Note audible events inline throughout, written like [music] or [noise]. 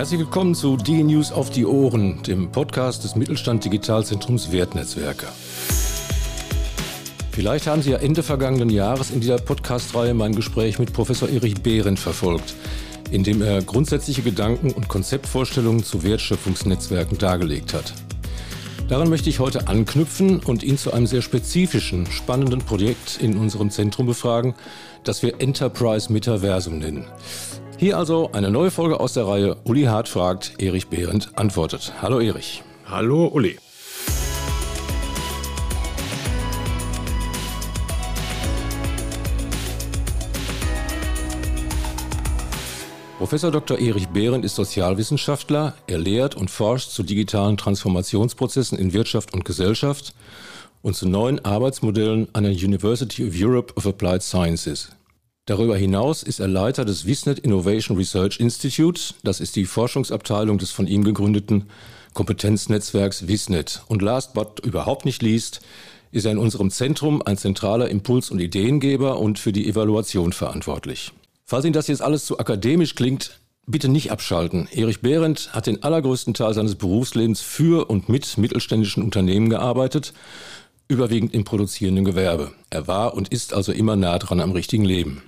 Herzlich willkommen zu Die News auf die Ohren, dem Podcast des Mittelstand Digitalzentrums Wertnetzwerke. Vielleicht haben Sie ja Ende vergangenen Jahres in dieser Podcast-Reihe mein Gespräch mit Professor Erich Behrendt verfolgt, in dem er grundsätzliche Gedanken und Konzeptvorstellungen zu Wertschöpfungsnetzwerken dargelegt hat. Daran möchte ich heute anknüpfen und ihn zu einem sehr spezifischen, spannenden Projekt in unserem Zentrum befragen, das wir Enterprise Metaversum nennen. Hier also eine neue Folge aus der Reihe Uli Hart fragt, Erich Behrendt antwortet. Hallo Erich. Hallo Uli. Professor Dr. Erich Behrendt ist Sozialwissenschaftler. Er lehrt und forscht zu digitalen Transformationsprozessen in Wirtschaft und Gesellschaft und zu neuen Arbeitsmodellen an der University of Europe of Applied Sciences. Darüber hinaus ist er Leiter des Visnet Innovation Research Institute. Das ist die Forschungsabteilung des von ihm gegründeten Kompetenznetzwerks Visnet. Und last but überhaupt nicht least ist er in unserem Zentrum ein zentraler Impuls- und Ideengeber und für die Evaluation verantwortlich. Falls Ihnen das jetzt alles zu akademisch klingt, bitte nicht abschalten. Erich Behrendt hat den allergrößten Teil seines Berufslebens für und mit mittelständischen Unternehmen gearbeitet, überwiegend im produzierenden Gewerbe. Er war und ist also immer nah dran am richtigen Leben.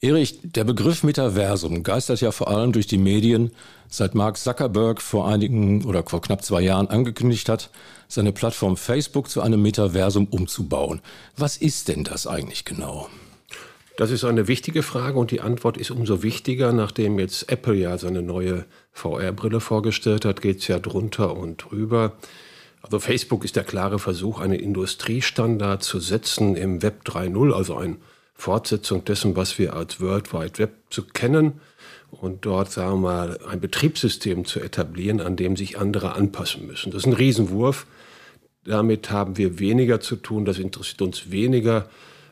Erich, der Begriff Metaversum geistert ja vor allem durch die Medien, seit Mark Zuckerberg vor einigen oder vor knapp zwei Jahren angekündigt hat, seine Plattform Facebook zu einem Metaversum umzubauen. Was ist denn das eigentlich genau? Das ist eine wichtige Frage und die Antwort ist umso wichtiger, nachdem jetzt Apple ja seine neue VR-Brille vorgestellt hat, geht es ja drunter und drüber. Also Facebook ist der klare Versuch, einen Industriestandard zu setzen im Web 3.0, also eine Fortsetzung dessen, was wir als World Wide Web zu kennen und dort, sagen wir mal, ein Betriebssystem zu etablieren, an dem sich andere anpassen müssen. Das ist ein Riesenwurf. Damit haben wir weniger zu tun, das interessiert uns weniger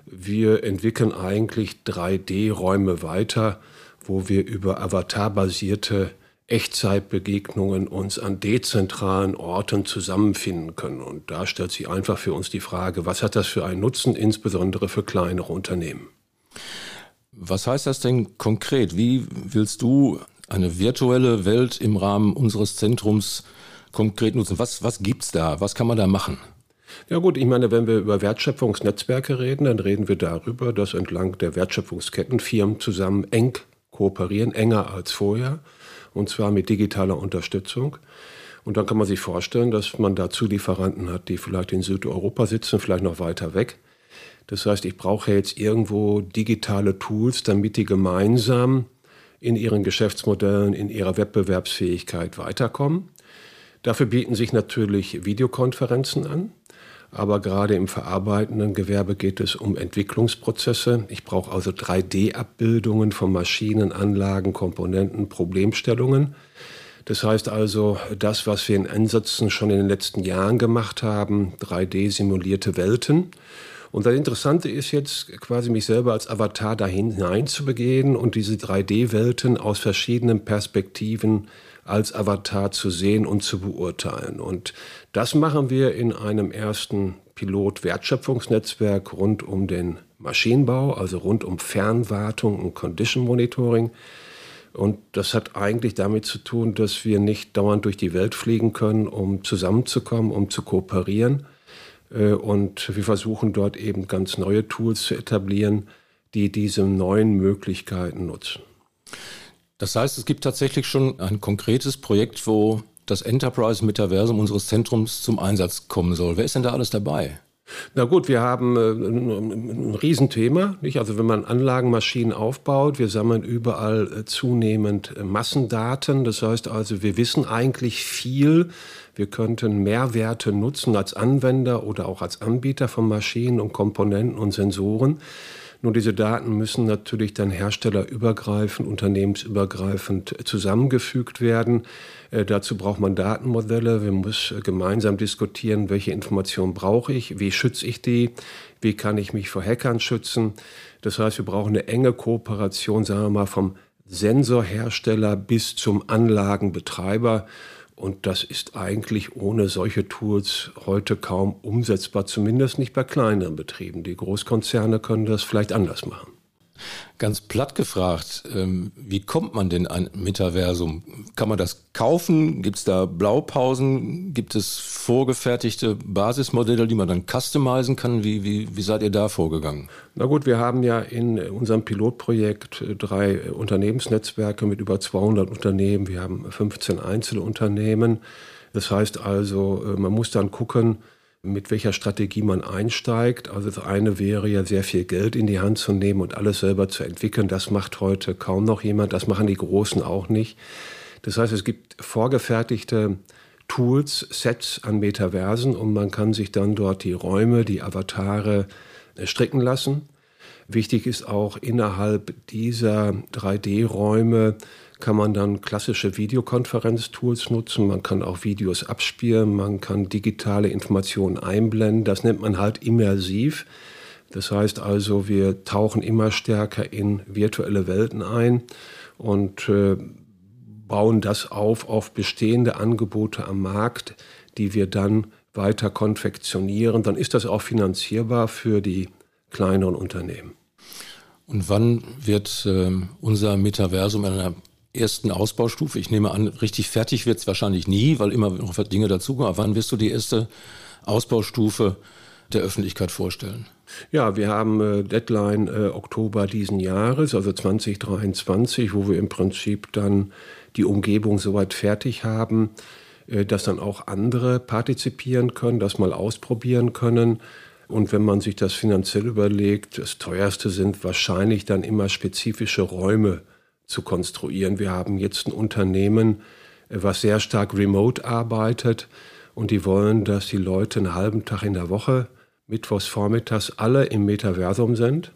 wir entwickeln eigentlich 3D-Räume weiter, wo wir über avatarbasierte Echtzeitbegegnungen uns an dezentralen Orten zusammenfinden können. Und da stellt sich einfach für uns die Frage, was hat das für einen Nutzen, insbesondere für kleinere Unternehmen? Was heißt das denn konkret? Wie willst du eine virtuelle Welt im Rahmen unseres Zentrums konkret nutzen? Was, was es da? Was kann man da machen? Ja gut, ich meine, wenn wir über Wertschöpfungsnetzwerke reden, dann reden wir darüber, dass entlang der Wertschöpfungsketten Firmen zusammen eng kooperieren, enger als vorher, und zwar mit digitaler Unterstützung. Und dann kann man sich vorstellen, dass man da Zulieferanten hat, die vielleicht in Südeuropa sitzen, vielleicht noch weiter weg. Das heißt, ich brauche jetzt irgendwo digitale Tools, damit die gemeinsam in ihren Geschäftsmodellen, in ihrer Wettbewerbsfähigkeit weiterkommen. Dafür bieten sich natürlich Videokonferenzen an. Aber gerade im verarbeitenden Gewerbe geht es um Entwicklungsprozesse. Ich brauche also 3D-Abbildungen von Maschinen, Anlagen, Komponenten, Problemstellungen. Das heißt also, das, was wir in Ansätzen schon in den letzten Jahren gemacht haben, 3D-simulierte Welten. Und das Interessante ist jetzt quasi mich selber als Avatar dahin hineinzubegehen und diese 3D-Welten aus verschiedenen Perspektiven als Avatar zu sehen und zu beurteilen. Und das machen wir in einem ersten Pilot-Wertschöpfungsnetzwerk rund um den Maschinenbau, also rund um Fernwartung und Condition Monitoring. Und das hat eigentlich damit zu tun, dass wir nicht dauernd durch die Welt fliegen können, um zusammenzukommen, um zu kooperieren. Äh, und wir versuchen dort eben ganz neue Tools zu etablieren, die diese neuen Möglichkeiten nutzen. Das heißt, es gibt tatsächlich schon ein konkretes Projekt, wo das Enterprise Metaversum unseres Zentrums zum Einsatz kommen soll. Wer ist denn da alles dabei? Na gut, wir haben äh, ein, ein Riesenthema. Nicht? Also wenn man Anlagenmaschinen aufbaut, wir sammeln überall äh, zunehmend äh, Massendaten. Das heißt also, wir wissen eigentlich viel. Wir könnten Mehrwerte nutzen als Anwender oder auch als Anbieter von Maschinen und Komponenten und Sensoren. Nur diese Daten müssen natürlich dann herstellerübergreifend, unternehmensübergreifend zusammengefügt werden. Äh, dazu braucht man Datenmodelle. Wir müssen gemeinsam diskutieren, welche Informationen brauche ich, wie schütze ich die, wie kann ich mich vor Hackern schützen. Das heißt, wir brauchen eine enge Kooperation, sagen wir mal, vom Sensorhersteller bis zum Anlagenbetreiber. Und das ist eigentlich ohne solche Tools heute kaum umsetzbar, zumindest nicht bei kleineren Betrieben. Die Großkonzerne können das vielleicht anders machen. Ganz platt gefragt, ähm, wie kommt man denn an Metaversum? Kann man das kaufen? Gibt es da Blaupausen? Gibt es vorgefertigte Basismodelle, die man dann customizen kann? Wie, wie, wie seid ihr da vorgegangen? Na gut, wir haben ja in unserem Pilotprojekt äh, drei Unternehmensnetzwerke mit über 200 Unternehmen. Wir haben 15 Einzelunternehmen. Das heißt also, äh, man muss dann gucken, mit welcher Strategie man einsteigt. Also das eine wäre ja sehr viel Geld in die Hand zu nehmen und alles selber zu entwickeln. Das macht heute kaum noch jemand. Das machen die Großen auch nicht. Das heißt, es gibt vorgefertigte Tools, Sets an Metaversen und man kann sich dann dort die Räume, die Avatare äh, stricken lassen. Wichtig ist auch innerhalb dieser 3D-Räume kann man dann klassische Videokonferenztools nutzen. Man kann auch Videos abspielen, man kann digitale Informationen einblenden. Das nennt man halt immersiv. Das heißt also, wir tauchen immer stärker in virtuelle Welten ein und äh, bauen das auf auf bestehende Angebote am Markt, die wir dann weiter konfektionieren. Dann ist das auch finanzierbar für die kleineren Unternehmen. Und wann wird äh, unser Metaversum in einer ersten Ausbaustufe. Ich nehme an, richtig fertig wird es wahrscheinlich nie, weil immer noch Dinge dazukommen. Aber wann wirst du die erste Ausbaustufe der Öffentlichkeit vorstellen? Ja, wir haben äh, Deadline äh, Oktober diesen Jahres, also 2023, wo wir im Prinzip dann die Umgebung soweit fertig haben, äh, dass dann auch andere partizipieren können, das mal ausprobieren können. Und wenn man sich das finanziell überlegt, das teuerste sind wahrscheinlich dann immer spezifische Räume zu konstruieren. Wir haben jetzt ein Unternehmen, äh, was sehr stark remote arbeitet und die wollen, dass die Leute einen halben Tag in der Woche, mittwochs vormittags, alle im Metaversum sind,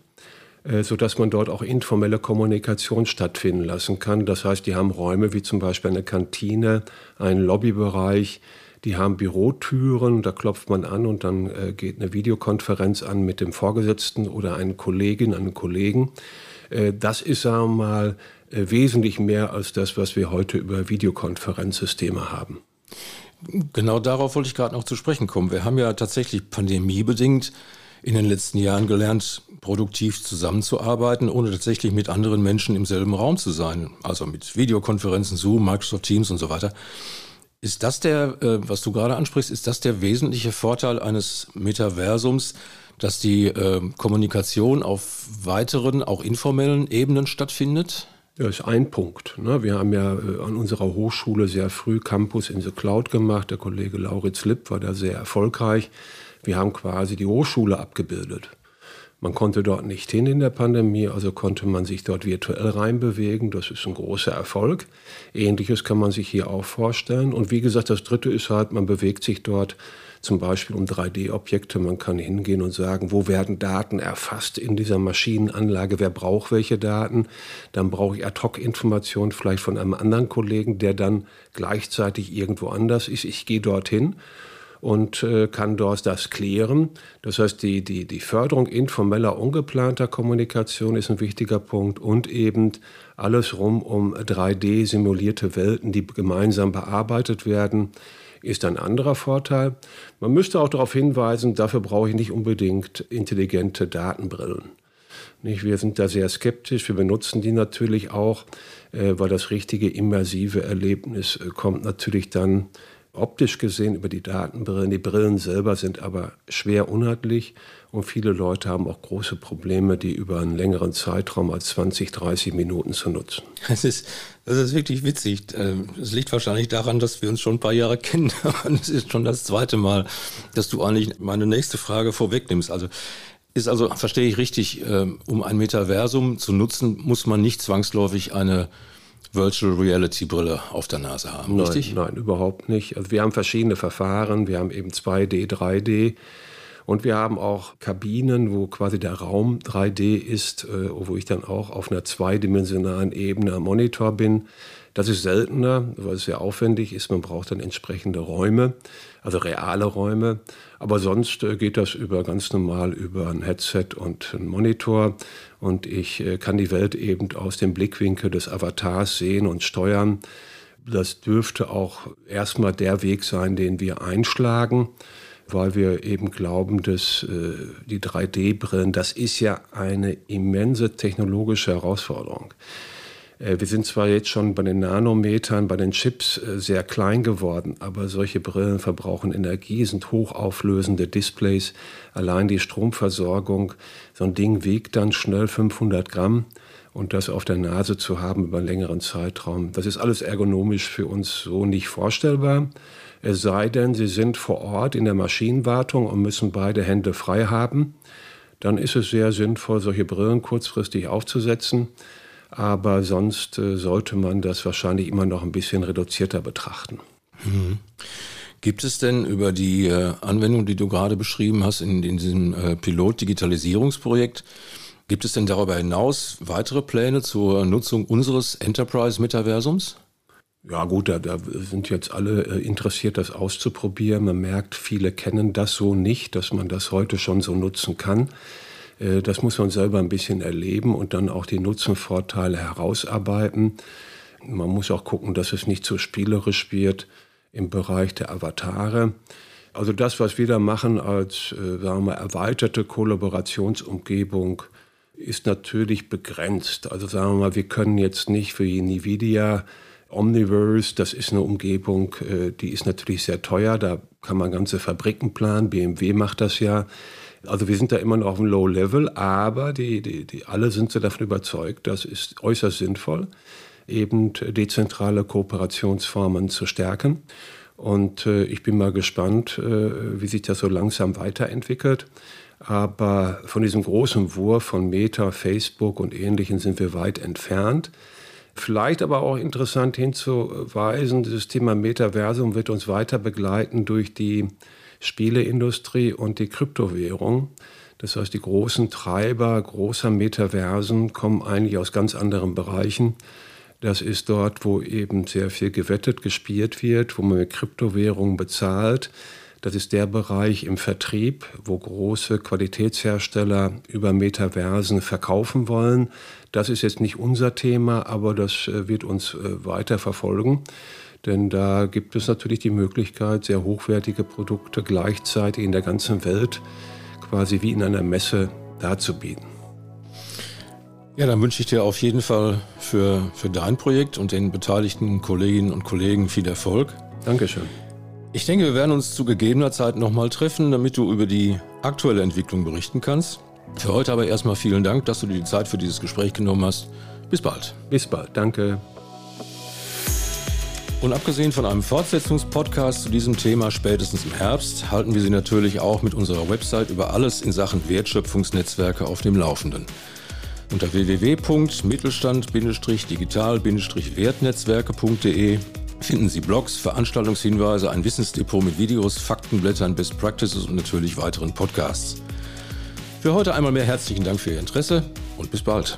äh, sodass man dort auch informelle Kommunikation stattfinden lassen kann. Das heißt, die haben Räume wie zum Beispiel eine Kantine, einen Lobbybereich, die haben Bürotüren, da klopft man an und dann äh, geht eine Videokonferenz an mit dem Vorgesetzten oder einer Kollegin, einem Kollegen. das ist, sagen wir mal, wesentlich mehr als das, was wir heute über Videokonferenzsysteme haben. Genau darauf wollte ich gerade noch zu sprechen kommen. Wir haben ja tatsächlich pandemiebedingt in den letzten Jahren gelernt, produktiv zusammenzuarbeiten, ohne tatsächlich mit anderen Menschen im selben Raum zu sein. Also mit Videokonferenzen, Zoom, Microsoft Teams und so weiter. Ist das der, äh, was du gerade ansprichst, ist das der wesentliche Vorteil eines Metaversums, dass die äh, Kommunikation auf weiteren, auch informellen Ebenen stattfindet? Ja, ist ein Punkt. Ne? Wir haben ja äh, an unserer Hochschule sehr früh Campus in the Cloud gemacht. Der Kollege Lauritz Lipp war da sehr erfolgreich. Wir haben quasi die Hochschule abgebildet. Man konnte dort nicht hin in der Pandemie, also konnte man sich dort virtuell reinbewegen. Das ist ein großer Erfolg. Ähnliches kann man sich hier auch vorstellen. Und wie gesagt, das Dritte ist halt, man bewegt sich dort zum Beispiel um 3D-Objekte. Man kann hingehen und sagen, wo werden Daten erfasst in dieser Maschinenanlage, wer braucht welche Daten. Dann brauche ich Ad-Hoc-Informationen vielleicht von einem anderen Kollegen, der dann gleichzeitig irgendwo anders ist. Ich gehe dorthin und äh, kann dort das klären. Das heißt, die, die, die Förderung informeller, ungeplanter Kommunikation ist ein wichtiger Punkt und eben alles rum um 3D-simulierte Welten, die gemeinsam bearbeitet werden ist ein anderer Vorteil. Man müsste auch darauf hinweisen, dafür brauche ich nicht unbedingt intelligente Datenbrillen. Nicht? Wir sind da sehr skeptisch, wir benutzen die natürlich auch, äh, weil das richtige immersive Erlebnis äh, kommt natürlich dann optisch gesehen über die Datenbrillen. Die Brillen selber sind aber schwer unhandlich und viele Leute haben auch große Probleme, die über einen längeren Zeitraum als 20, 30 Minuten zu nutzen. Das ist, das ist wirklich witzig. Ähm, es liegt wahrscheinlich daran, dass wir uns schon ein paar Jahre kennen. [laughs] Aber es ist schon das zweite Mal, dass du eigentlich meine nächste Frage vorwegnimmst. Also ist also, verstehe ich richtig, ähm, um ein Metaversum zu nutzen, muss man nicht zwangsläufig eine Virtual Reality Brille auf der Nase haben, nein, richtig? Nein, überhaupt nicht. Also wir haben verschiedene Verfahren. Wir haben eben 2D, 3D. Und wir haben auch Kabinen, wo quasi der Raum 3D ist, äh, wo ich dann auch auf einer zweidimensionalen Ebene am Monitor bin. Das ist seltener, weil es sehr aufwendig ist. Man braucht dann entsprechende Räume, also reale Räume. Aber sonst äh, geht das über ganz normal über ein Headset und einen Monitor. Und ich äh, kann die Welt eben aus dem Blickwinkel des Avatars sehen und steuern. Das dürfte auch erstmal der Weg sein, den wir einschlagen weil wir eben glauben, dass äh, die 3D-Brillen, das ist ja eine immense technologische Herausforderung. Äh, wir sind zwar jetzt schon bei den Nanometern, bei den Chips äh, sehr klein geworden, aber solche Brillen verbrauchen Energie, sind hochauflösende Displays. Allein die Stromversorgung, so ein Ding wiegt dann schnell 500 Gramm und das auf der Nase zu haben über einen längeren Zeitraum, das ist alles ergonomisch für uns so nicht vorstellbar. Es sei denn, Sie sind vor Ort in der Maschinenwartung und müssen beide Hände frei haben. Dann ist es sehr sinnvoll, solche Brillen kurzfristig aufzusetzen. Aber sonst äh, sollte man das wahrscheinlich immer noch ein bisschen reduzierter betrachten. Mhm. Gibt es denn über die äh, Anwendung, die du gerade beschrieben hast, in, in diesem äh, Pilot-Digitalisierungsprojekt, gibt es denn darüber hinaus weitere Pläne zur Nutzung unseres Enterprise-Metaversums? Ja gut, da, da, sind jetzt alle äh, interessiert, das auszuprobieren. Man merkt, viele kennen das so nicht, dass man das heute schon so nutzen kann. Äh, das muss man selber ein bisschen erleben und dann auch die Nutzenvorteile herausarbeiten. Man muss auch gucken, dass es nicht zu spielerisch wird im Bereich der Avatare. Also das, was wir da machen als äh, sagen wir mal, erweiterte Kollaborationsumgebung, ist natürlich begrenzt. Also sagen wir mal, wir können jetzt nicht für NVIDIA Omniverse, das ist eine Umgebung, äh, die ist natürlich sehr teuer. Da kann man ganze Fabriken planen. BMW macht das ja. Also wir sind da immer noch auf einem Low Level, aber die, die, die alle sind so davon überzeugt, das ist äußerst sinnvoll, eben dezentrale Kooperationsformen zu stärken. Und äh, ich bin mal gespannt, äh, wie sich das so langsam weiterentwickelt. Aber von diesem großen Wurf von Meta, Facebook und Ähnlichen sind wir weit entfernt. Vielleicht aber auch interessant hinzuweisen, dieses Thema Metaversum wird uns weiter begleiten durch die Spieleindustrie und die Kryptowährung. Das heißt, die großen Treiber großer Metaversen kommen eigentlich aus ganz anderen Bereichen. Das ist dort, wo eben sehr viel gewettet, gespielt wird, wo man mit Kryptowährungen bezahlt. Das ist der Bereich im Vertrieb, wo große Qualitätshersteller über Metaversen verkaufen wollen. Das ist jetzt nicht unser Thema, aber das äh, wird uns äh, weiter verfolgen. Denn da gibt es natürlich die Möglichkeit, sehr hochwertige Produkte gleichzeitig in der ganzen Welt quasi wie in einer Messe darzubieten. Ja, dann wünsche ich dir auf jeden Fall für, für dein Projekt und den beteiligten Kolleginnen und Kollegen viel Erfolg. Dankeschön. Ich denke, wir werden uns zu gegebener Zeit nochmal treffen, damit du über die aktuelle Entwicklung berichten kannst. Für heute aber erstmal vielen Dank, dass du dir die Zeit für dieses Gespräch genommen hast. Bis bald. Bis bald. Danke. Und abgesehen von einem Fortsetzungspodcast zu diesem Thema spätestens im Herbst, halten wir Sie natürlich auch mit unserer Website über alles in Sachen Wertschöpfungsnetzwerke auf dem Laufenden. Unter www.mittelstand-digital-wertnetzwerke.de finden Sie Blogs, Veranstaltungshinweise, ein Wissensdepot mit Videos, Faktenblättern, Best Practices und natürlich weiteren Podcasts. Für heute einmal mehr herzlichen Dank für Ihr Interesse und bis bald.